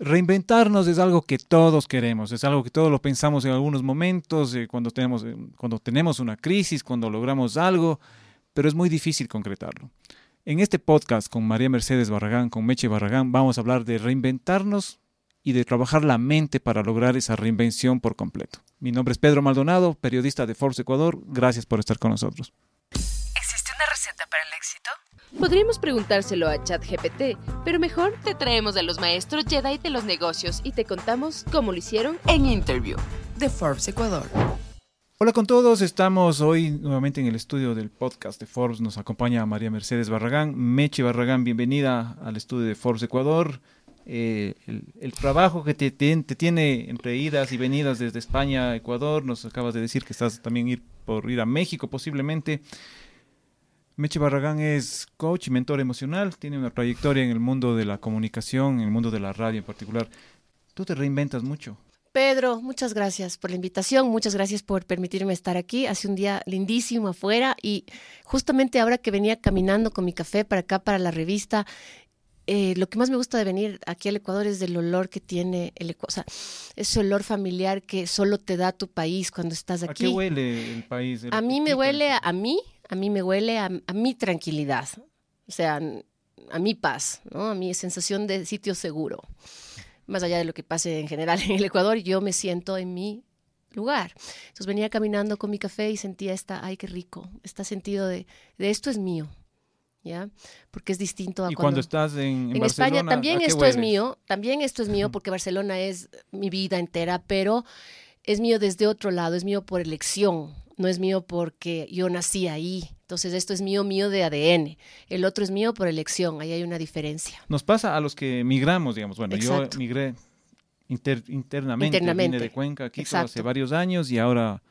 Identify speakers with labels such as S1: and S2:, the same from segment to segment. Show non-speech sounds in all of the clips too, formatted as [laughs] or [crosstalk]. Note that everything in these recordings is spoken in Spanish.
S1: Reinventarnos es algo que todos queremos, es algo que todos lo pensamos en algunos momentos, eh, cuando, tenemos, eh, cuando tenemos una crisis, cuando logramos algo, pero es muy difícil concretarlo. En este podcast con María Mercedes Barragán, con Meche Barragán, vamos a hablar de reinventarnos y de trabajar la mente para lograr esa reinvención por completo. Mi nombre es Pedro Maldonado, periodista de Forbes Ecuador. Gracias por estar con nosotros.
S2: ¿Existe una receta para el éxito?
S3: Podríamos preguntárselo a ChatGPT, pero mejor te traemos a los maestros Jedi de los negocios y te contamos cómo lo hicieron
S2: en Interview de Forbes Ecuador.
S1: Hola con todos, estamos hoy nuevamente en el estudio del podcast de Forbes. Nos acompaña María Mercedes Barragán. Meche Barragán, bienvenida al estudio de Forbes Ecuador. Eh, el, trabajo que te, tiene entre idas y venidas desde España a Ecuador, nos acabas de decir que estás también ir por ir a México posiblemente. Meche Barragán es coach y mentor emocional, tiene una trayectoria en el mundo de la comunicación, en el mundo de la radio en particular. Tú te reinventas mucho.
S4: Pedro, muchas gracias por la invitación, muchas gracias por permitirme estar aquí. Hace un día lindísimo afuera y justamente ahora que venía caminando con mi café para acá, para la revista, eh, lo que más me gusta de venir aquí al Ecuador es del olor que tiene el Ecuador, o sea, ese olor familiar que solo te da tu país cuando estás aquí.
S1: ¿A qué huele el país?
S4: a mí me huele a, a mí, a mí me huele a, mi tranquilidad, o sea, a mi paz, ¿no? a mi sensación de sitio seguro. Más allá de lo que pase en general en el Ecuador, yo me siento en mi lugar. Entonces venía caminando con mi café y sentía esta, ay, qué rico, este sentido de, de esto es mío, ¿ya? Porque es distinto a
S1: ¿Y cuando, estás en,
S4: en, España. También esto es mío, también esto es mío porque Barcelona es mi vida entera, pero es mío desde otro lado, es mío por elección no es mío porque yo nací ahí. Entonces esto es mío, mío de ADN. El otro es mío por elección. Ahí hay una diferencia.
S1: Nos pasa a los que migramos, digamos. Bueno, yo migré internamente, internamente. Vine de Cuenca aquí hace varios años y ahora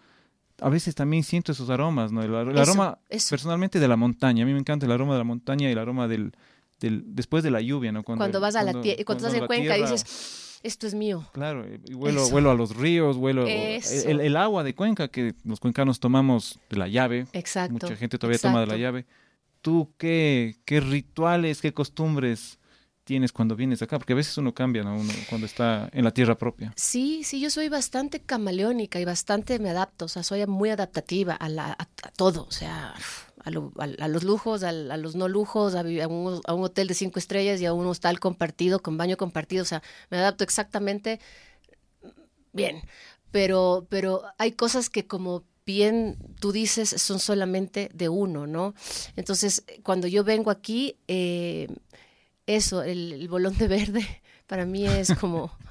S1: a veces también siento esos aromas, ¿no? El, aroma personalmente de la montaña. A mí me encanta el aroma de la montaña y el aroma del, del después de la lluvia, ¿no?
S4: Cuando, vas a la tierra, cuando, estás en Cuenca dices esto es mío.
S1: Claro, y vuelo, a los ríos, vuelo el, el, agua de Cuenca que los cuencanos tomamos de la llave.
S4: Exacto.
S1: Mucha gente todavía toma de la llave. ¿Tú qué, qué rituales, qué costumbres tienes cuando vienes acá? Porque a veces uno cambia, ¿no? Uno cuando está en la tierra propia.
S4: Sí, sí, yo soy bastante camaleónica y bastante me adapto, o sea, soy muy adaptativa a, la, a todo, o sea, a, los lujos, a, los no lujos, a, un, hotel de cinco estrellas y a un hostal compartido, con baño compartido. O sea, me adapto exactamente bien. Pero, pero hay cosas que como bien tú dices son solamente de uno, ¿no? Entonces, cuando yo vengo aquí, eh, eso, el, el bolón de verde, [laughs] para mí es como [laughs]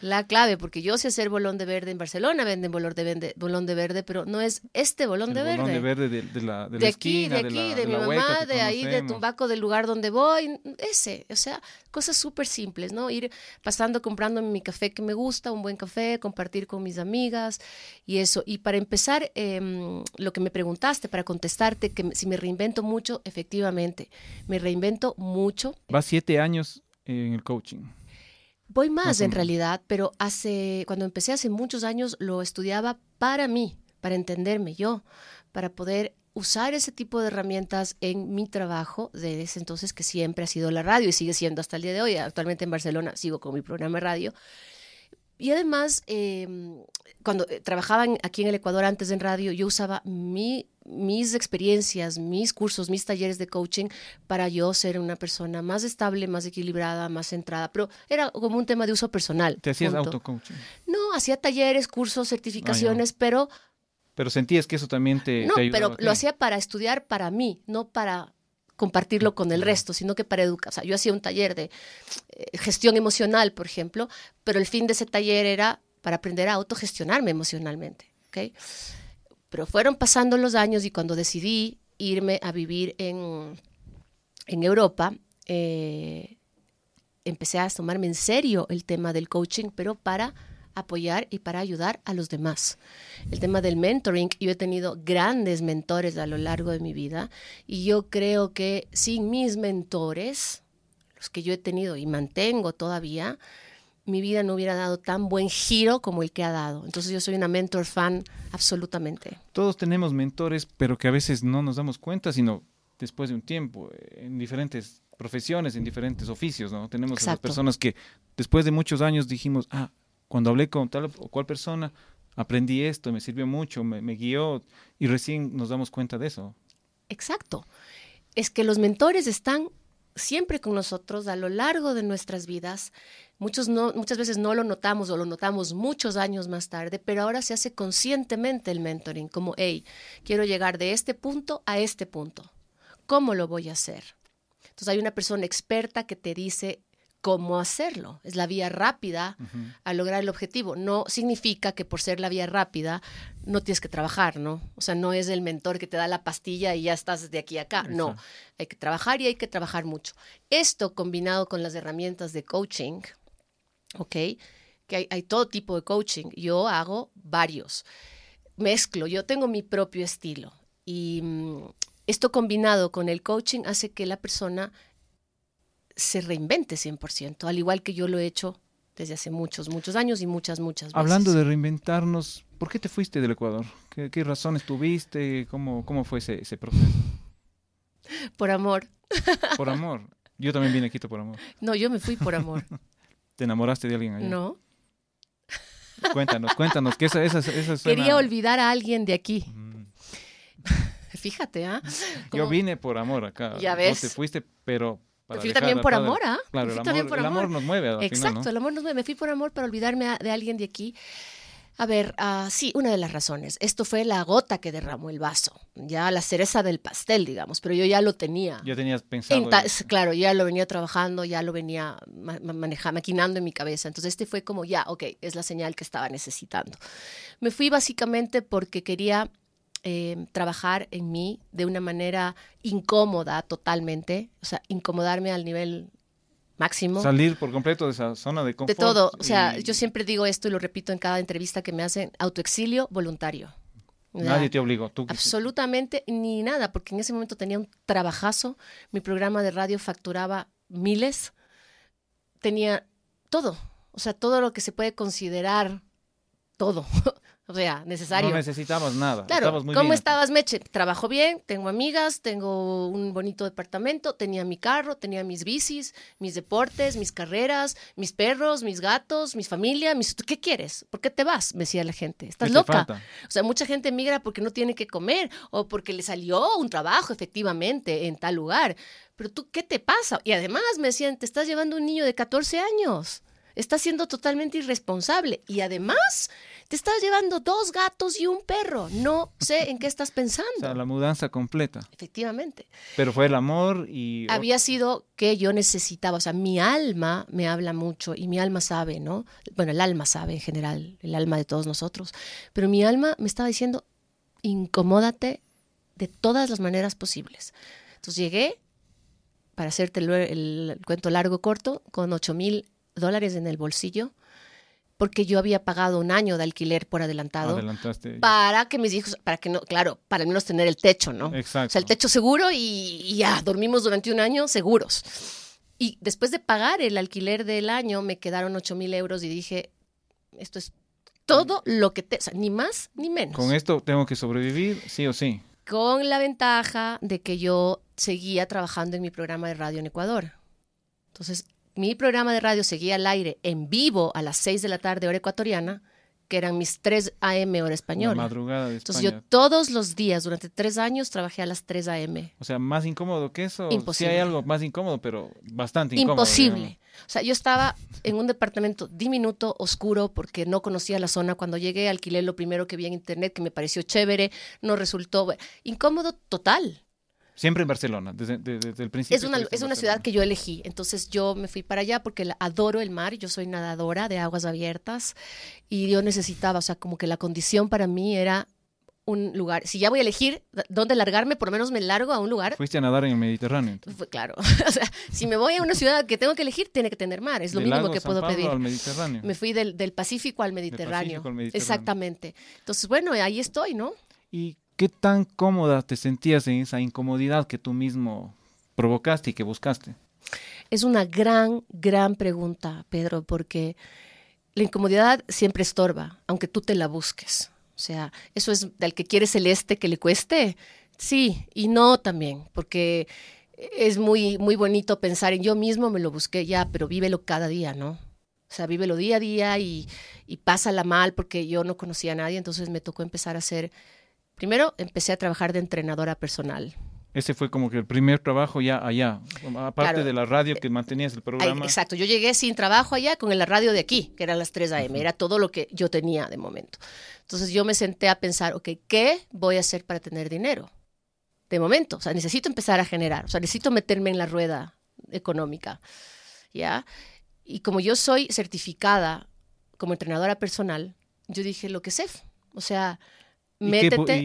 S4: la clave, porque yo sé hacer bolón de verde en Barcelona, venden bolón de, verde, bolón de verde, pero no es este bolón de verde.
S1: Bolón de verde de, la,
S4: de, aquí, de aquí, de, mi mamá, de ahí, de Tumbaco, del lugar donde voy, ese, o sea, cosas súper simples, ¿no? Ir pasando, comprando mi café que me gusta, un buen café, compartir con mis amigas y eso. Y para empezar, em, lo que me preguntaste, para contestarte, que si me reinvento mucho, efectivamente, me reinvento mucho.
S1: Va siete años en el coaching.
S4: Voy más, en realidad, pero hace, cuando empecé hace muchos años, lo estudiaba para mí, para entenderme yo, para poder usar ese tipo de herramientas en mi trabajo de ese entonces que siempre ha sido la radio y sigue siendo hasta el día de hoy. Actualmente en Barcelona sigo con mi programa de radio. Y además, em, cuando eh, trabajaba aquí en el Ecuador antes en radio, yo usaba mi mis experiencias, mis cursos, mis talleres de coaching para yo ser una persona más estable, más equilibrada, más centrada. Pero era como un tema de uso personal.
S1: ¿Te hacías auto-coaching?
S4: No, hacía talleres, cursos, certificaciones, pero...
S1: Pero sentías que eso también te,
S4: no,
S1: pero
S4: lo hacía para estudiar para mí, no para compartirlo con el resto, sino que para educar. O sea, yo hacía un taller de eh, gestión emocional, por ejemplo, pero el fin de ese taller era para aprender a autogestionarme emocionalmente. ¿okay? Pero fueron pasando los años y cuando decidí irme a vivir en, en Europa, eh, empecé a tomarme en serio el tema del coaching, pero para apoyar y para ayudar a los demás. El tema del mentoring, yo he tenido grandes mentores a lo largo de mi vida y yo creo que sin mis mentores, los que yo he tenido y mantengo todavía, mi vida no hubiera dado tan buen giro como el que ha dado. Entonces yo soy una mentor fan absolutamente.
S1: Todos tenemos mentores, pero que a veces no nos damos cuenta, sino después de un tiempo, en diferentes profesiones, en diferentes oficios, ¿no? Tenemos a las
S4: Exacto.
S1: personas que después de muchos años dijimos, ah, cuando hablé con tal o cual persona, aprendí esto, me sirvió mucho, me, guió, y recién nos damos cuenta de eso.
S4: Exacto. Es que los mentores están siempre con nosotros a lo largo de nuestras vidas. Muchos no, muchas veces no lo notamos o lo notamos muchos años más tarde, pero ahora se hace conscientemente el mentoring, como, hey, quiero llegar de este punto a este punto. ¿Cómo lo voy a hacer? Entonces hay una persona experta que te dice cómo hacerlo. Es la vía rápida a lograr el objetivo. No significa que por ser la vía rápida no tienes que trabajar, ¿no? O sea, no es el mentor que te da la pastilla y ya estás de aquí a acá. No, hay que trabajar y hay que trabajar mucho. Esto combinado con las herramientas de coaching, ¿ok? Que hay, hay todo tipo de coaching. Yo hago varios. Mezclo, yo tengo mi propio estilo. Y mm, esto combinado con el coaching hace que la persona se reinvente 100%, al igual que yo lo he hecho desde hace muchos, muchos años y muchas, muchas veces.
S1: Hablando de reinventarnos, ¿por qué te fuiste del Ecuador? ¿Qué, qué razones tuviste? ¿Cómo, cómo fue ese, ese proceso? [laughs]
S4: Por amor. [laughs]
S1: Por amor. Yo también vine a Quito por amor.
S4: No, yo me fui por amor. [laughs]
S1: ¿Te enamoraste de alguien allá?
S4: No.
S1: Cuéntanos, cuéntanos, que esa, esa, esa suena-
S4: Quería olvidar a alguien de aquí.
S1: Mm.
S4: Fíjate, ¿ah?
S1: Yo vine por amor acá.
S4: Ya
S1: No
S4: ves.
S1: te fuiste, pero...
S4: Me fui
S1: dejar
S4: también por amor, ¿ah?
S1: Claro,
S4: Me
S1: el
S4: fui
S1: amor,
S4: también por
S1: el amor
S4: amor.
S1: nos mueve al
S4: Exacto,
S1: final, ¿no?
S4: el amor nos mueve. Me fui por amor para olvidarme a- de alguien de aquí. A ver, ah, sí, una de las razones. Esto fue la gota que derramó el vaso. Ya la cereza del pastel, digamos, pero yo ya lo tenía.
S1: Ya tenías pensado...
S4: Claro, ya lo venía trabajando, ya lo venía ma- ma- maneja- maquinando en mi cabeza. Entonces este fue como, ya, ok, es la señal que estaba necesitando. Me fui básicamente porque quería eh, trabajar en mí de una manera incómoda totalmente, o sea, incomodarme al nivel máximo.
S1: Salir por completo de esa zona de
S4: de
S1: confort.
S4: todo, o sea, yo siempre digo esto y lo repito en cada entrevista que me hacen, autoexilio voluntario.
S1: Nadie te obligó. Tú,
S4: Absolutamente ni nada, porque en ese momento tenía un trabajazo, mi programa de radio facturaba miles, tenía todo, o sea, todo lo que se puede considerar todo, [laughs] o sea, necesario.
S1: no necesitabas nada.
S4: Claro,
S1: muy
S4: ¿cómo
S1: bien.
S4: estabas, Meche? Trabajo bien, tengo amigas, tengo un bonito departamento, tenía mi carro, tenía mis bicis, mis deportes, mis carreras, mis perros, mis gatos, mis familia, mis... ¿Qué quieres? ¿Por qué te vas? Me decía la gente.
S1: ¿Qué
S4: ¿Estás loca?
S1: falta?
S4: O sea, mucha gente migra porque no tiene que comer o porque le salió un trabajo efectivamente en tal lugar. Pero tú, ¿qué te pasa? Y además me decían, te estás llevando un niño de 14 años. Estás siendo totalmente irresponsable. Y además, te estás llevando dos gatos y un perro. No sé en qué estás pensando. [laughs]
S1: O sea, la mudanza completa.
S4: Efectivamente.
S1: Pero fue el amor y...
S4: Había sido que yo necesitaba, o sea, mi alma me habla mucho y mi alma sabe, ¿no? Bueno, el alma sabe en general, el alma de todos nosotros, pero mi alma me estaba diciendo, incomódate de todas las maneras posibles. Entonces llegué, para hacerte el, el cuento largo corto, con 8 mil dólares en el bolsillo, porque yo había pagado un año de alquiler por adelantado
S1: Adelantaste.
S4: para que mis hijos, para que no, claro, para al menos tener el techo, ¿no?
S1: Exacto.
S4: O sea, el techo seguro y, y ya, dormimos durante un año seguros. Y después de pagar el alquiler del año, me quedaron 8 mil euros y dije, esto es todo lo que te, o sea, ni más ni menos.
S1: Con esto tengo que sobrevivir, sí o sí.
S4: Con la ventaja de que yo seguía trabajando en mi programa de radio en Ecuador. Entonces, mi programa de radio seguía al aire en vivo a las 6 de la tarde, hora ecuatoriana, que eran mis 3 AM, hora
S1: La
S4: española.
S1: madrugada de
S4: Entonces yo todos los días, durante tres años, trabajé a las 3 a.m.
S1: O sea, más incómodo que eso.
S4: Imposible.
S1: Sí hay algo más incómodo, pero bastante incómodo.
S4: Imposible.
S1: digamos.
S4: O sea, yo estaba en un departamento diminuto, oscuro, porque no conocía la zona. Cuando llegué, alquilé lo primero que vi en internet, que me pareció chévere, no resultó incómodo total.
S1: Siempre en Barcelona, desde, de- desde el principio.
S4: Es una, es una ciudad que yo elegí. Entonces yo me fui para allá porque adoro el mar. Yo soy nadadora de aguas abiertas y yo necesitaba, o sea, como que la condición para mí era un lugar. Si ya voy a elegir dónde largarme, por lo menos me largo a un lugar
S1: Fuiste a nadar en el Mediterráneo. entonces.
S4: Claro. [laughs] o sea, si me voy a una ciudad que tengo que elegir, tiene que tener mar. Es lo
S1: Del
S4: mínimo
S1: lago
S4: que
S1: San
S4: puedo
S1: Pablo
S4: pedir.
S1: al Mediterráneo.
S4: Me fui del, del Pacífico al Mediterráneo.
S1: Pacífico al Mediterráneo.
S4: Exactamente. Entonces, bueno, ahí estoy, ¿no?
S1: ¿Y qué tan cómoda te sentías en esa incomodidad que tú mismo provocaste y que buscaste?
S4: Es una gran, gran pregunta, Pedro, porque la incomodidad siempre estorba, aunque tú te la busques. O sea, eso es del que quiere celeste que le cueste. Sí, y no también, porque es muy, muy bonito pensar en yo mismo, me lo busqué ya, pero vívelo cada día, ¿no? O sea, vívelo día a día y, y pásala mal porque yo no conocía a nadie, entonces me tocó empezar a hacer, primero empecé a trabajar de entrenadora personal.
S1: Ese fue como que el primer trabajo ya allá, aparte
S4: Claro.
S1: de la radio que mantenías el programa.
S4: exacto, yo llegué sin trabajo allá con la radio de aquí, que eran las 3 a.m., era todo lo que yo tenía de momento. Entonces yo me senté a pensar, ok, ¿qué voy a hacer para tener dinero? De momento, o sea, necesito empezar a generar, o sea, necesito meterme en la rueda económica, ¿ya? Y como yo soy certificada como entrenadora personal, yo dije lo que sé, o sea,
S1: ¿Y qué pu-
S4: métete.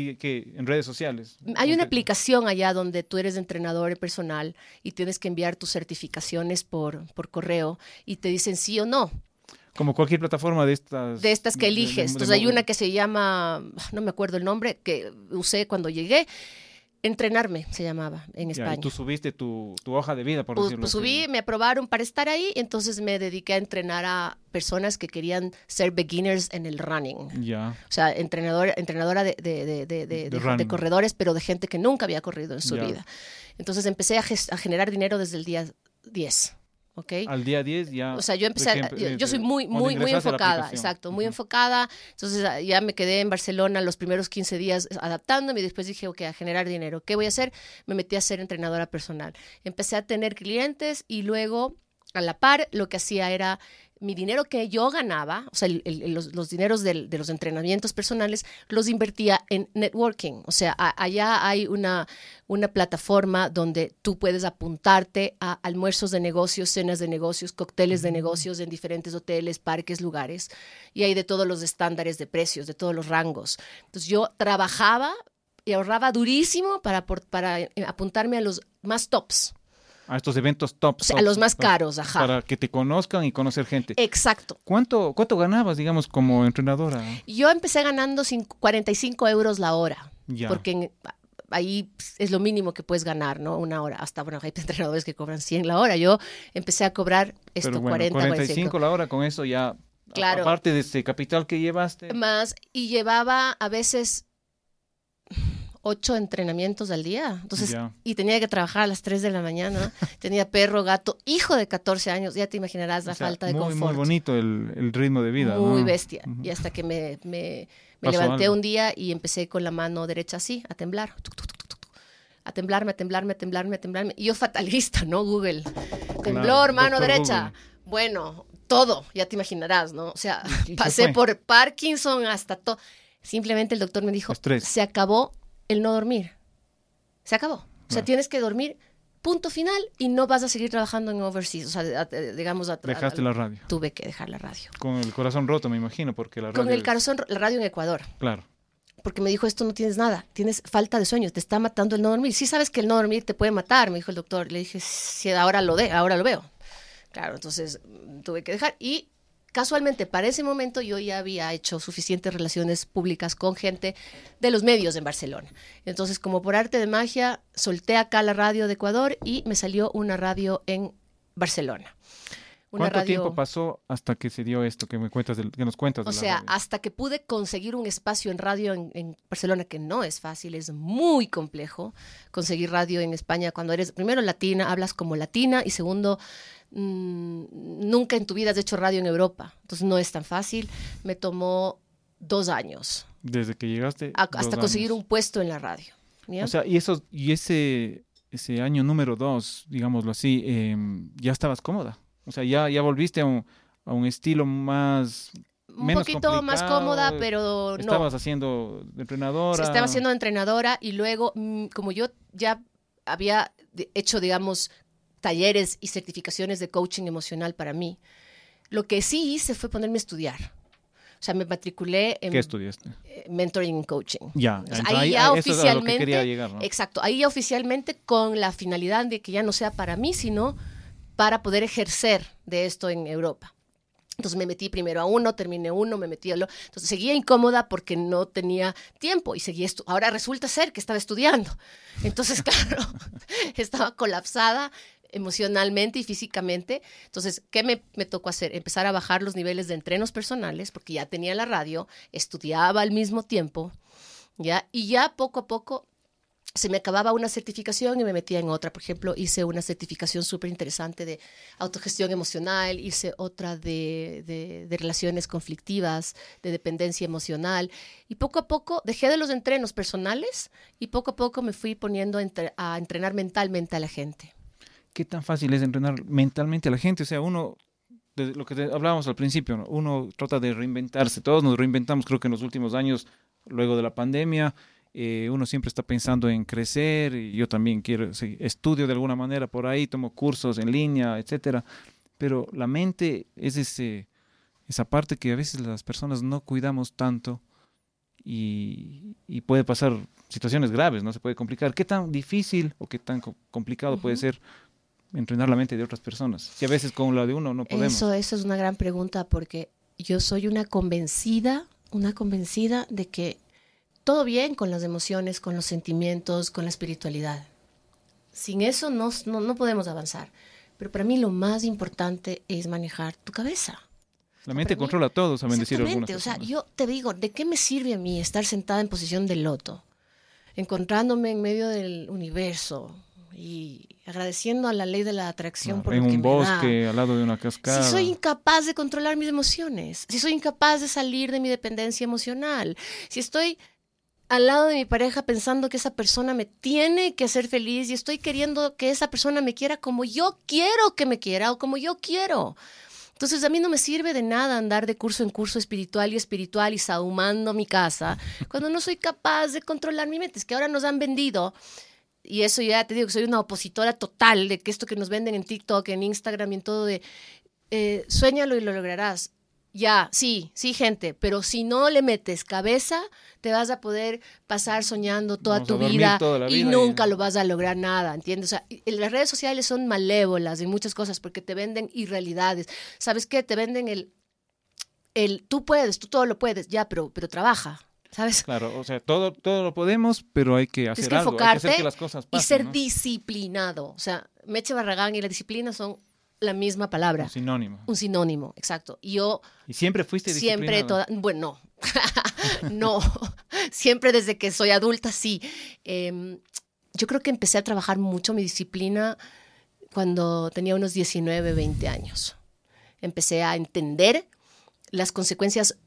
S1: y en redes sociales?
S4: Hay una
S1: ¿Cómo te-
S4: aplicación allá donde tú eres entrenador personal y tienes que enviar tus certificaciones por, por correo y te dicen sí o no,
S1: Como cualquier plataforma de estas.
S4: de estas que
S1: de- de-
S4: eliges.
S1: de
S4: Entonces hay una que se llama, no me acuerdo el nombre, que usé cuando llegué, Entrenarme se llamaba en
S1: Ya, y
S4: España.
S1: tú subiste tu, tu hoja de vida, por
S4: Pues,
S1: decirlo
S4: pues
S1: así.
S4: subí, me aprobaron para estar ahí, entonces me dediqué a entrenar a personas que querían ser beginners en el running.
S1: Ya.
S4: O sea, entrenador, entrenadora de, de- de- corredores, pero de gente que nunca había corrido en su
S1: Ya.
S4: vida. Entonces empecé a, a generar dinero desde el día 10. ¿Ok?
S1: Al día 10 ya.
S4: O sea, yo empecé,
S1: ejemplo,
S4: yo, soy muy, muy, muy enfocada, exacto, muy enfocada. Entonces ah, ya me quedé en Barcelona los primeros 15 días adaptándome y después dije, ok, a generar dinero. ¿Qué voy a hacer? Me metí a ser entrenadora personal. Empecé a tener clientes y luego, a la par, lo que hacía era mi dinero que yo ganaba, o sea, el- el- los, los dineros del- de los entrenamientos personales, los invertía en networking. O sea, a- allá hay una, una plataforma donde tú puedes apuntarte a almuerzos de negocios, cenas de negocios, cócteles de negocios en diferentes hoteles, parques, lugares. Y hay de todos los estándares de precios, de todos los rangos. Entonces yo trabajaba y ahorraba durísimo para, para eh, apuntarme a los más tops,
S1: A estos eventos top.
S4: o sea, a
S1: top,
S4: los más caros, ajá.
S1: Para que te conozcan y conocer gente.
S4: Exacto.
S1: ¿Cuánto, ¿Cuánto ganabas, digamos, como entrenadora?
S4: Yo empecé ganando cin- 45 euros la hora,
S1: Ya.
S4: porque en- ahí es lo mínimo que puedes ganar, ¿no? Una hora. Hasta, bueno, hay entrenadores que cobran 100 la hora. Yo empecé a cobrar esto,
S1: Pero bueno,
S4: 40,
S1: 45
S4: 45.
S1: la hora, con eso ya. a-
S4: Claro.
S1: Aparte de ese capital que llevaste.
S4: Más, y llevaba a veces ocho entrenamientos al día. Entonces, y tenía que trabajar a las 3 de la mañana. [laughs] tenía perro, gato, hijo de 14 años. Ya te imaginarás la
S1: O sea,
S4: falta de
S1: muy,
S4: confort.
S1: Muy bonito el, el ritmo de vida.
S4: Muy
S1: ¿no?
S4: bestia. Y hasta que me, me, levanté
S1: algo.
S4: un día y empecé con la mano derecha así, a temblar. Tuc, tuc, tuc, tuc, tuc. A temblarme, a temblarme, a temblarme, a temblarme. Y yo fatalista, ¿no? Google. Temblor, mano derecha.
S1: Google.
S4: Bueno, todo, ya te imaginarás, ¿no? O sea, [laughs]
S1: ¿Y qué
S4: pasé por Parkinson hasta todo. Simplemente el doctor me dijo,
S1: Estrés.
S4: se acabó el no dormir. Se acabó. O sea,
S1: Claro.
S4: tienes que dormir, punto final, y no vas a seguir trabajando en overseas. O sea, a- a- digamos, a-
S1: Dejaste la radio.
S4: tuve que dejar la radio.
S1: Con el corazón roto, me imagino, porque la radio.
S4: Con el corazón, la radio en Ecuador.
S1: Claro.
S4: Porque me dijo, esto no tienes nada, tienes falta de sueño, te está matando el no dormir. Sí sabes que el no dormir te puede matar, me dijo el doctor. Le dije, sí, ahora lo de, ahora lo veo. Claro, entonces mm, tuve que dejar. Y casualmente, para ese momento yo ya había hecho suficientes relaciones públicas con gente de los medios en Barcelona. Entonces, como por arte de magia, solté acá la radio de Ecuador y me salió una radio en Barcelona. Una
S1: ¿Cuánto
S4: radio-
S1: tiempo pasó hasta que se dio esto que me cuentas del- que nos cuentas de
S4: O sea,
S1: radio?
S4: hasta que pude conseguir un espacio en radio en, en Barcelona, que no es fácil, es muy complejo conseguir radio en España cuando eres, primero, latina, hablas como latina, y segundo, mm, nunca en tu vida has hecho radio en Europa. Entonces no es tan fácil. Me tomó dos años
S1: Desde que llegaste.
S4: a- hasta conseguir un puesto en la radio. ¿ya?
S1: O sea, y eso, y ese, ese año número dos, digámoslo así, em, ya estabas cómoda. O sea, ya, ya volviste a un, a un estilo más.
S4: un
S1: menos
S4: poquito más cómoda, pero no.
S1: Estabas haciendo entrenadora.
S4: Se estaba haciendo entrenadora y luego, mm, como yo ya había hecho, digamos, talleres y certificaciones de coaching emocional para mí, lo que sí hice fue ponerme a estudiar. O sea, me matriculé en
S1: ¿Qué estudiaste?
S4: eh, mentoring coaching.
S1: Ya,
S4: O sea, ahí
S1: ahí-
S4: ya
S1: a eso es a lo que
S4: oficialmente,
S1: quería llegar, ¿no?
S4: exacto, ahí ya oficialmente con la finalidad de que ya no sea para mí, sino para poder ejercer de esto en Europa. Entonces me metí primero a uno, terminé uno, me metí a lo. Entonces seguía incómoda porque no tenía tiempo y seguía Ahora resulta ser que estaba estudiando. Entonces, [laughs] claro, estaba colapsada emocionalmente y físicamente. Entonces, ¿qué me, me tocó hacer? Empezar a bajar los niveles de entrenos personales porque ya tenía la radio, estudiaba al mismo tiempo, ¿ya? Y ya poco a poco se me acababa una certificación y me metía en otra. Por ejemplo, hice una certificación súper interesante de autogestión emocional, hice otra de, de, relaciones conflictivas, de dependencia emocional. Y poco a poco dejé de los entrenos personales y poco a poco me fui poniendo a, entre, a entrenar mentalmente a la gente.
S1: ¿Qué tan fácil es entrenar mentalmente a la gente? O sea, uno de lo que hablábamos al principio, ¿no? uno trata de reinventarse, todos nos reinventamos, creo que en los últimos años, luego de la pandemia, eh, uno siempre está pensando en crecer, y yo también quiero, sí, estudio de alguna manera por ahí, tomo cursos en línea, etcétera, pero la mente es ese, esa parte que a veces las personas no cuidamos tanto y, y puede pasar situaciones graves, no se puede complicar. ¿Qué tan difícil o qué tan complicado uh -huh. puede ser entrenar la mente de otras personas? Si a veces con la de uno no podemos.
S4: Eso, eso es una gran pregunta porque yo soy una convencida, una convencida de que todo bien con las emociones, con los sentimientos, con la espiritualidad. Sin eso no, no, no podemos avanzar. Pero para mí lo más importante es manejar tu cabeza.
S1: La mente controla mí, todo, saben decir algunas
S4: O sea, yo te digo, ¿de qué me sirve a mí estar sentada en posición de loto? Encontrándome en medio del universo, y agradeciendo a la ley de la atracción
S1: no,
S4: por
S1: en
S4: lo que
S1: un bosque
S4: me da.
S1: al lado de una cascada
S4: si soy incapaz de controlar mis emociones si soy incapaz de salir de mi dependencia emocional si estoy al lado de mi pareja pensando que esa persona me tiene que hacer feliz y estoy queriendo que esa persona me quiera como yo quiero que me quiera o como yo quiero entonces a mí no me sirve de nada andar de curso en curso espiritual y espiritual y sahumando mi casa cuando no soy capaz de controlar mi mente. Es que ahora nos han vendido y eso ya te digo que soy una opositora total de que esto que nos venden en TikTok, en Instagram y en todo de eh, sueñalo y lo lograrás. Ya, sí, sí, gente, pero si no le metes cabeza, te vas a poder pasar soñando toda
S1: Vamos
S4: tu
S1: vida, toda
S4: y nunca
S1: y...
S4: lo vas a lograr nada, ¿entiendes? O sea, las redes sociales son malévolas en muchas cosas porque te venden irrealidades. ¿Sabes qué? Te venden el, el tú puedes, tú todo lo puedes, ya, pero, pero trabaja, ¿sabes?
S1: Claro, o sea, todo, todo lo podemos, pero hay que hacer
S4: que
S1: algo,
S4: enfocarte
S1: hay que hacer que las cosas pasen,
S4: y ser
S1: ¿no?
S4: disciplinado. O sea, Meche Barragán y la disciplina son la misma palabra.
S1: Un sinónimo.
S4: Un sinónimo, exacto. Y yo
S1: ¿Y siempre fuiste
S4: siempre toda, bueno, no, [laughs] [laughs] siempre desde que soy adulta sí. Eh, yo creo que empecé a trabajar mucho mi disciplina cuando tenía unos 19, 20 años. Empecé a entender las consecuencias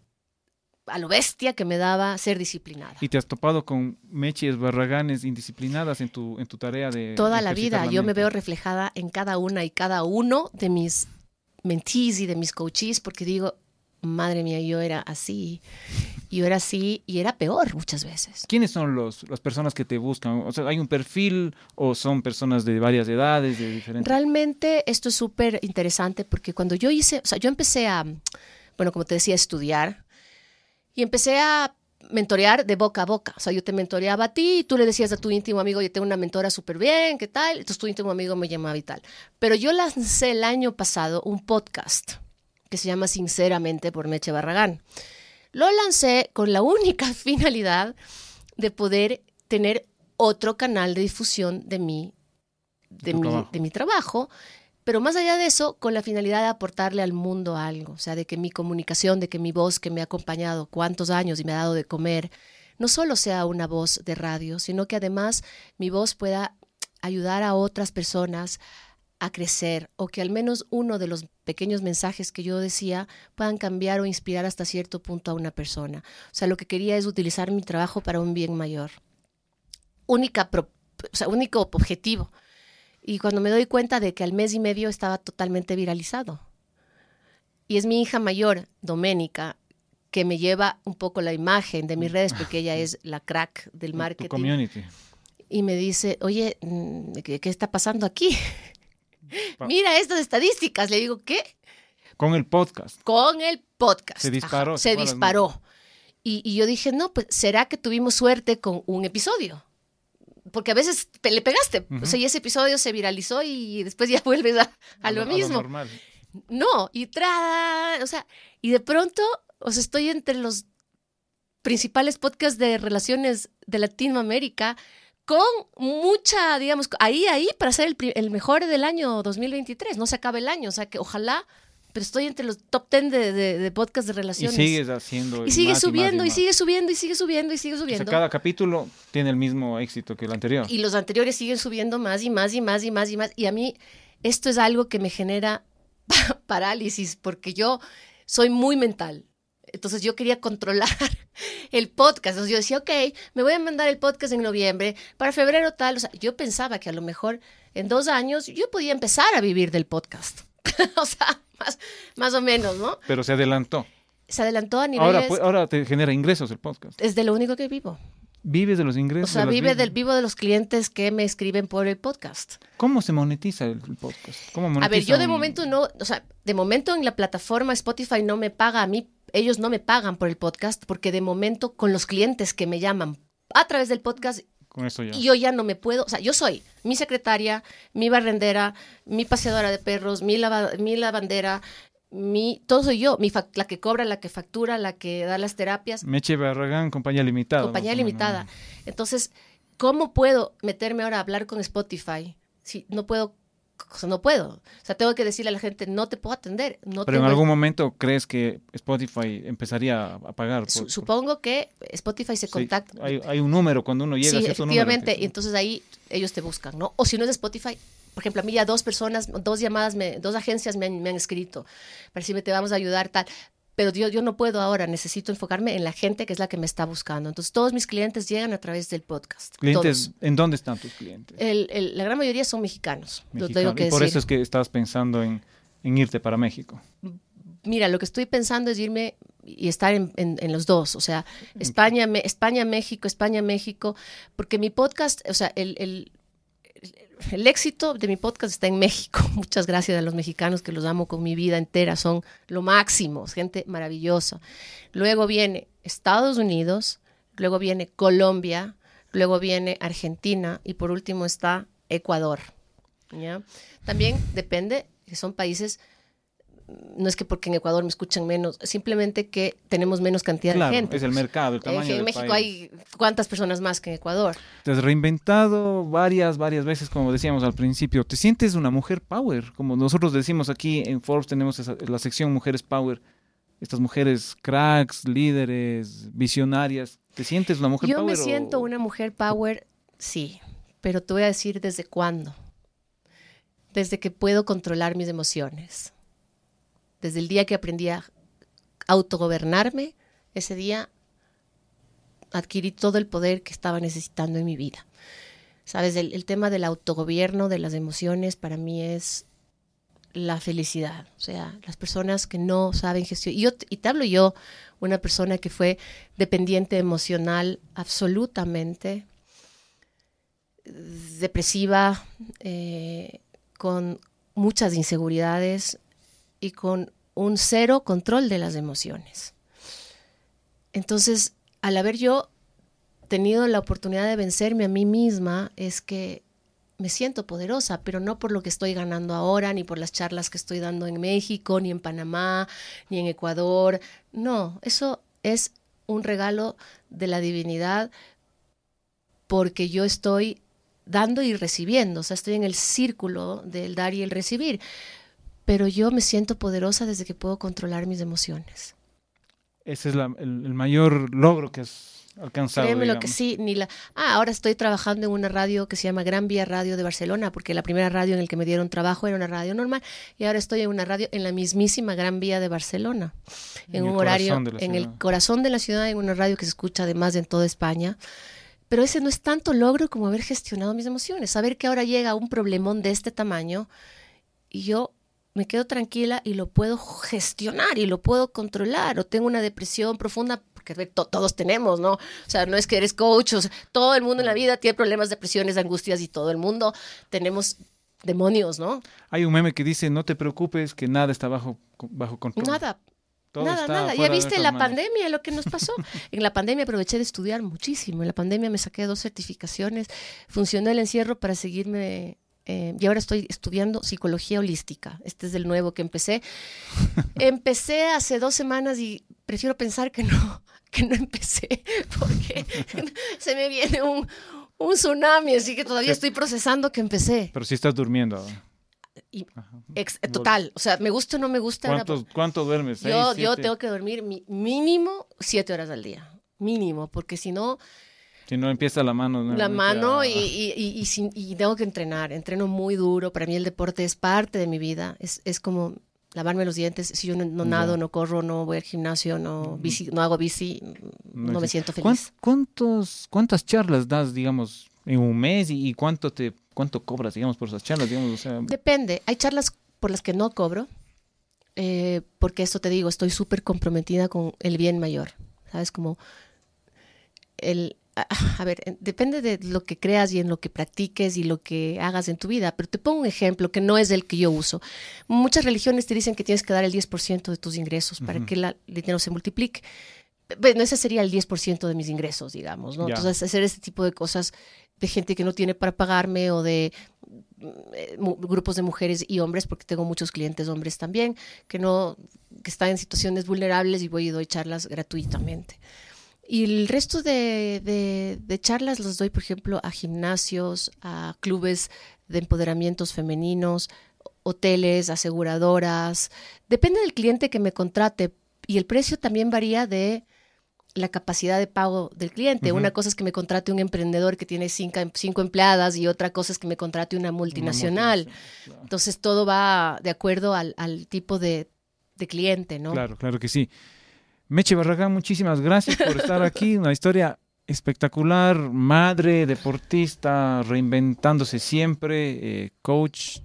S4: a lo bestia que me daba ser disciplinada.
S1: ¿Y te has topado con meches barraganes indisciplinadas en tu, en tu tarea de...
S4: Toda la vida,
S1: la
S4: yo me veo reflejada en cada una y cada uno de mis mentees y de mis coaches porque digo, madre mía, yo era así, yo era así y era peor muchas veces.
S1: ¿Quiénes son los, las personas que te buscan? O sea, ¿hay un perfil o son personas de varias edades, de diferentes...
S4: Realmente esto es súper interesante porque cuando yo hice, o sea, yo empecé a, bueno, como te decía, a estudiar y empecé a mentorear de boca a boca. O sea, yo te mentoreaba a ti y tú le decías a tu íntimo amigo, yo tengo una mentora súper bien, ¿qué tal? Entonces tu íntimo amigo me llamaba y tal. Pero yo lancé el año pasado un podcast que se llama Sinceramente por Meche Barragán. Lo lancé con la única [laughs] finalidad de poder tener otro canal de difusión de mi, de, mi, de mi trabajo, pero más allá de eso, con la finalidad de aportarle al mundo algo, o sea, de que mi comunicación, de que mi voz que me ha acompañado cuántos años y me ha dado de comer, no solo sea una voz de radio, sino que además mi voz pueda ayudar a otras personas a crecer o que al menos uno de los pequeños mensajes que yo decía puedan cambiar o inspirar hasta cierto punto a una persona. O sea, lo que quería es utilizar mi trabajo para un bien mayor. Única, o sea, único objetivo. Y cuando me doy cuenta de que al mes y medio estaba totalmente viralizado. Y es mi hija mayor, Doménica, que me lleva un poco la imagen de mis redes porque ella es la crack del
S1: Tu
S4: marketing.
S1: community.
S4: Y me dice, oye, mm, ¿qué, qué está pasando aquí? Mira estas estadísticas. Le digo, ¿qué?
S1: Con el podcast.
S4: Con el podcast.
S1: Se disparó,
S4: Ajá,
S1: se
S4: disparó. Y, y yo dije, no, pues será que tuvimos suerte con un episodio. Porque a veces le pegaste. O sea, y ese episodio se viralizó y después [laughs] ya vuelves a, a lo mismo.
S1: normal.
S4: No, y tra, o sea, y de pronto, o sea, estoy entre los principales podcasts de relaciones de Latinoamérica con mucha, digamos, ahí, ahí para ser el, el mejor del año 2023. No se acaba el año, o sea que ojalá pero estoy entre los top 10 de, de, de podcast de
S1: Y
S4: relaciones.
S1: sigues haciendo.
S4: Y sigue
S1: más
S4: subiendo, y,
S1: más
S4: sigue subiendo, y sigue subiendo, y sigue
S1: O sea,
S4: subiendo.
S1: cada capítulo tiene el mismo éxito que el anterior.
S4: Y los anteriores siguen subiendo más y más y más y más y más. Y a mí esto es algo que me genera [laughs] parálisis porque yo soy muy mental. Entonces yo quería controlar [laughs] el podcast. Entonces yo decía, ok, me voy a mandar el podcast en noviembre, para febrero tal. O sea, yo pensaba que a lo mejor en dos años yo podía empezar a vivir del podcast. [laughs] o sea, más, más o menos, ¿no?
S1: Pero se adelantó.
S4: Se adelantó a niveles...
S1: Ahora, pu- ahora te genera ingresos el podcast.
S4: Es de lo único que vivo.
S1: Vives de los
S4: O
S1: ingresos.
S4: sea,
S1: de las
S4: vive del vivo de los clientes que me escriben por el podcast.
S1: ¿Cómo se monetiza el, podcast? ¿Cómo
S4: A ver,
S1: monetiza
S4: yo de
S1: un-
S4: momento no, o sea, de momento en la plataforma Spotify no me paga a mí, ellos no me pagan por el podcast porque de momento con los clientes que me llaman a través del podcast
S1: Con eso ya.
S4: yo ya no me puedo, o sea, yo soy mi secretaria, mi barrendera, mi paseadora de perros, mi, lava- mi lavandera, mi, todo soy yo, mi la que cobra, la que factura, la que da las terapias.
S1: Meche Barragán, compañía limitada.
S4: Compañía limitada. Entonces, ¿cómo puedo meterme ahora a hablar con Spotify? Si no puedo, o sea, no puedo. O sea, tengo que decirle a la gente, no te puedo atender. No
S1: Pero en algún momento crees que Spotify empezaría a pagar. por-
S4: Su-
S1: por-
S4: supongo que Spotify se
S1: Sí,
S4: contacta.
S1: hay, hay un número cuando uno llega
S4: sí,
S1: a número.
S4: efectivamente.
S1: que-
S4: Y entonces ahí ellos te buscan, ¿no? O si no es de Spotify, por ejemplo, a mí ya dos personas, dos llamadas, me- dos agencias me han, me han escrito para decirme te vamos a ayudar, tal. Pero yo, yo no puedo ahora, necesito enfocarme en la gente que es la que me está buscando. Entonces todos mis clientes llegan a través del podcast.
S1: clientes,
S4: todos.
S1: ¿en dónde están tus clientes?
S4: El- el- la gran mayoría son mexicanos, lo
S1: Mexicano.
S4: tengo que
S1: y por
S4: decir.
S1: eso es que estás pensando en, en irte para México.
S4: Mira, lo que estoy pensando es irme y estar en, en- en los dos, o sea, España, me- España, México, España, México, porque mi podcast, o sea, el, el- el- éxito de mi podcast está en México. [laughs] Muchas gracias a los mexicanos que los amo con mi vida entera, son lo máximo, gente maravillosa. Luego viene Estados Unidos, luego viene Colombia, luego viene Argentina y por último está Ecuador. ¿ya? También depende, que son países no es que porque en Ecuador me escuchan menos, simplemente que tenemos menos cantidad
S1: Claro,
S4: de gente.
S1: es el mercado, el
S4: Eh,
S1: tamaño
S4: en México
S1: país.
S4: hay cuántas personas más que en Ecuador.
S1: Te has reinventado varias, varias veces, como decíamos al principio. Te sientes una mujer power, como nosotros decimos aquí en Forbes, tenemos esa- la sección Mujeres Power. Estas mujeres cracks, líderes, visionarias. ¿Te sientes una mujer
S4: Yo
S1: power?
S4: me
S1: o-
S4: siento una mujer power, sí, pero te voy a decir desde cuándo. Desde que puedo controlar mis emociones. Desde el día que aprendí a autogobernarme, ese día adquirí todo el poder que estaba necesitando en mi vida. Sabes, el, tema del autogobierno, de las emociones, para mí es la felicidad. O sea, las personas que no saben gestionar. Y, yo, y te hablo yo, una persona que fue dependiente emocional absolutamente, depresiva, eh, con muchas inseguridades y con un cero control de las emociones. Entonces, al haber yo tenido la oportunidad de vencerme a mí misma, es que me siento poderosa, pero no por lo que estoy ganando ahora, ni por las charlas que estoy dando en México, ni en Panamá, ni en Ecuador. No, eso es un regalo de la divinidad porque yo estoy dando y recibiendo, o sea, estoy en el círculo del dar y el recibir, pero yo me siento poderosa desde que puedo controlar mis emociones.
S1: Ese es la- el, el mayor logro que has alcanzado.
S4: Créeme lo que sí, ni la... Ah, ahora estoy trabajando en una radio que se llama Gran Vía Radio de Barcelona, porque la primera radio en la que me dieron trabajo era una radio normal, y ahora estoy en una radio en la mismísima Gran Vía de Barcelona, en,
S1: En
S4: un horario, en el corazón de la ciudad, en una radio que se escucha además en toda España. Pero ese no es tanto logro como haber gestionado mis emociones, saber que ahora llega un problemón de este tamaño y yo me quedo tranquila y lo puedo gestionar y lo puedo controlar o tengo una depresión profunda porque to- todos tenemos, ¿no? O sea, no es que eres coach, o sea, todo el mundo en la vida tiene problemas, depresiones, angustias y todo el mundo tenemos demonios, ¿no?
S1: Hay un meme que dice, no te preocupes, que nada está bajo, bajo control.
S4: Nada,
S1: Todo
S4: nada, nada. Ya viste la
S1: manos.
S4: pandemia, lo que nos [laughs] pasó. en la pandemia aproveché de estudiar muchísimo. En la pandemia me saqué dos certificaciones. Funcionó el encierro para seguirme. Eh, y ahora estoy estudiando psicología holística. Este es el nuevo que empecé. [laughs] empecé hace dos semanas y prefiero pensar que no, [laughs] que no empecé, [laughs] porque se me viene un, un tsunami, así que todavía
S1: Sí.
S4: estoy procesando que empecé.
S1: Pero si estás durmiendo.
S4: Y ex- total, o sea, me gusta o no me gusta.
S1: ¿Cuántos- ¿Cuánto duermes?
S4: yo,
S1: ¿Seis,
S4: yo tengo que dormir mi- mínimo siete horas al día. Mínimo, porque si no,
S1: Si no empieza la mano.
S4: la mano y, [laughs] y- y- y sin- y tengo que entrenar. Entreno muy duro. Para mí el deporte es parte de mi vida. Es, es como lavarme los dientes. Si yo no, nado, no corro, no voy al gimnasio, no, bici, no hago bici, no, me siento
S1: ¿Cuán-
S4: feliz.
S1: ¿Cuántos, ¿Cuántas charlas das, digamos, en un mes y, y cuánto te cuánto cobras, digamos, por esas charlas? Digamos, o sea,
S4: Depende. Hay charlas por las que no cobro, eh, porque esto te digo, estoy súper comprometida con el bien mayor. ¿Sabes? Como el... A, ver, en- depende de lo que creas y en lo que practiques y lo que hagas en tu vida, pero te pongo un ejemplo que no es el que yo uso. Muchas religiones te dicen que tienes que dar el 10% de tus ingresos para que la- el dinero se multiplique. Bueno, ese sería el 10% de mis ingresos, digamos, ¿no? Entonces, hacer este tipo de cosas de gente que no tiene para pagarme o de eh, grupos de mujeres y hombres, porque tengo muchos clientes hombres también, que no, que están en situaciones vulnerables y voy y doy charlas gratuitamente. Y el resto de, de- de charlas las doy, por ejemplo, a gimnasios, a clubes de empoderamientos femeninos, hoteles, aseguradoras. Depende del cliente que me contrate. Y el precio también varía de la capacidad de pago del cliente. Una cosa es que me contrate un emprendedor que tiene cinco, cinco empleadas y otra cosa es que me contrate una
S1: una
S4: multinacional. Entonces todo va de acuerdo al, al tipo de, de cliente, ¿no?
S1: Claro, claro que sí. Meche Barragán, muchísimas gracias por estar aquí. Una historia espectacular, madre, deportista, reinventándose siempre, eh, coach.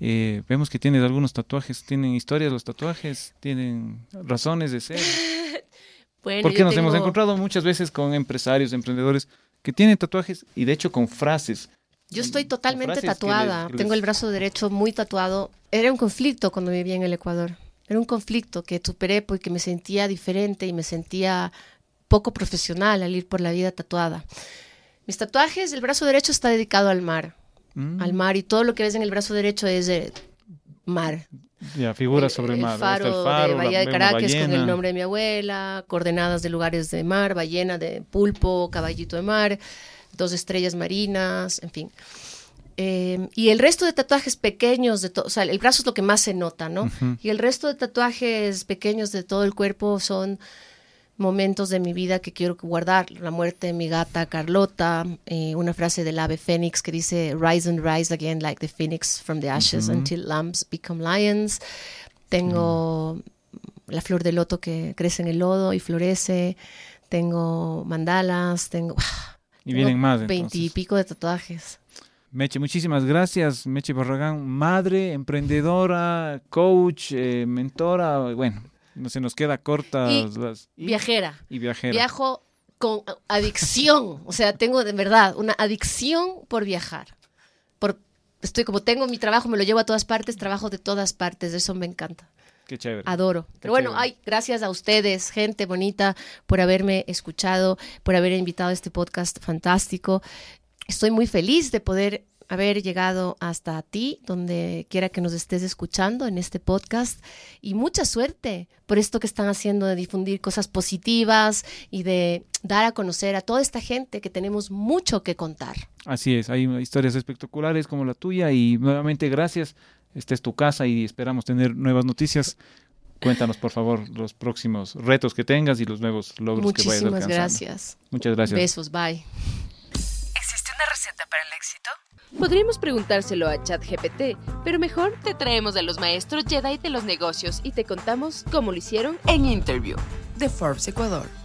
S1: Eh, vemos que tienes algunos tatuajes, tienen historias los tatuajes, tienen razones de ser. [laughs]
S4: Bueno,
S1: Porque nos hemos encontrado muchas veces con empresarios, emprendedores que tienen tatuajes y de hecho con frases.
S4: Yo estoy totalmente tatuada.
S1: les-
S4: Tengo el brazo derecho muy tatuado. Era un conflicto cuando vivía en el Ecuador. Era un conflicto que superé porque me sentía diferente y me sentía poco profesional al ir por la vida tatuada. Mis tatuajes, el brazo derecho está dedicado al mar.
S1: Mm,
S4: Al mar y todo lo que ves en el brazo derecho es de mar.
S1: Ya, figuras sobre el mar. Ahí
S4: faro,
S1: el faro,
S4: de Bahía de Caracas con el nombre de mi abuela, coordenadas de lugares de mar, ballena de pulpo, caballito de mar, dos estrellas marinas, en fin. Eh, y el resto de tatuajes pequeños, de to- o sea, el brazo es lo que más se nota, ¿no? Y el resto de tatuajes pequeños de todo el cuerpo son momentos de mi vida que quiero guardar. La muerte de mi gata Carlota, eh, una frase del ave fénix que dice, Rise and rise again like the phoenix from the ashes until lambs become lions. Tengo la flor de loto que crece en el lodo y florece. Tengo mandalas, tengo [sighs]
S1: Y vienen más.
S4: veinti y
S1: entonces.
S4: pico de tatuajes.
S1: Meche, muchísimas gracias. Meche Barragán, madre, emprendedora, coach, eh, mentora. Bueno, no se nos queda cortas
S4: Y
S1: las. y-
S4: Viajera.
S1: Y viajera.
S4: Viajo con adicción, o sea, tengo de verdad una adicción por viajar. Por, estoy como tengo mi trabajo, me lo llevo a todas partes, trabajo de todas partes, eso me encanta,
S1: Qué chévere.
S4: adoro.
S1: Qué
S4: Pero bueno,
S1: chévere.
S4: ay, gracias a ustedes, gente bonita, por haberme escuchado, por haber invitado a este podcast fantástico. Estoy muy feliz de poder haber llegado hasta ti, donde quiera que nos estés escuchando en este podcast. Y mucha suerte por esto que están haciendo de difundir cosas positivas y de dar a conocer a toda esta gente que tenemos mucho que contar.
S1: Así es, hay historias espectaculares como la tuya y nuevamente gracias. Esta es tu casa y esperamos tener nuevas noticias. Cuéntanos, por favor, los próximos retos que tengas y los nuevos logros que vayas
S4: Muchísimas
S1: alcanzando.
S4: gracias.
S1: Muchas gracias.
S4: Besos, bye.
S2: ¿Existe una receta para el éxito?
S3: Podríamos preguntárselo a ChatGPT, pero mejor te traemos a los maestros Jedi de los negocios y te contamos cómo lo hicieron
S2: En Interview de Forbes Ecuador.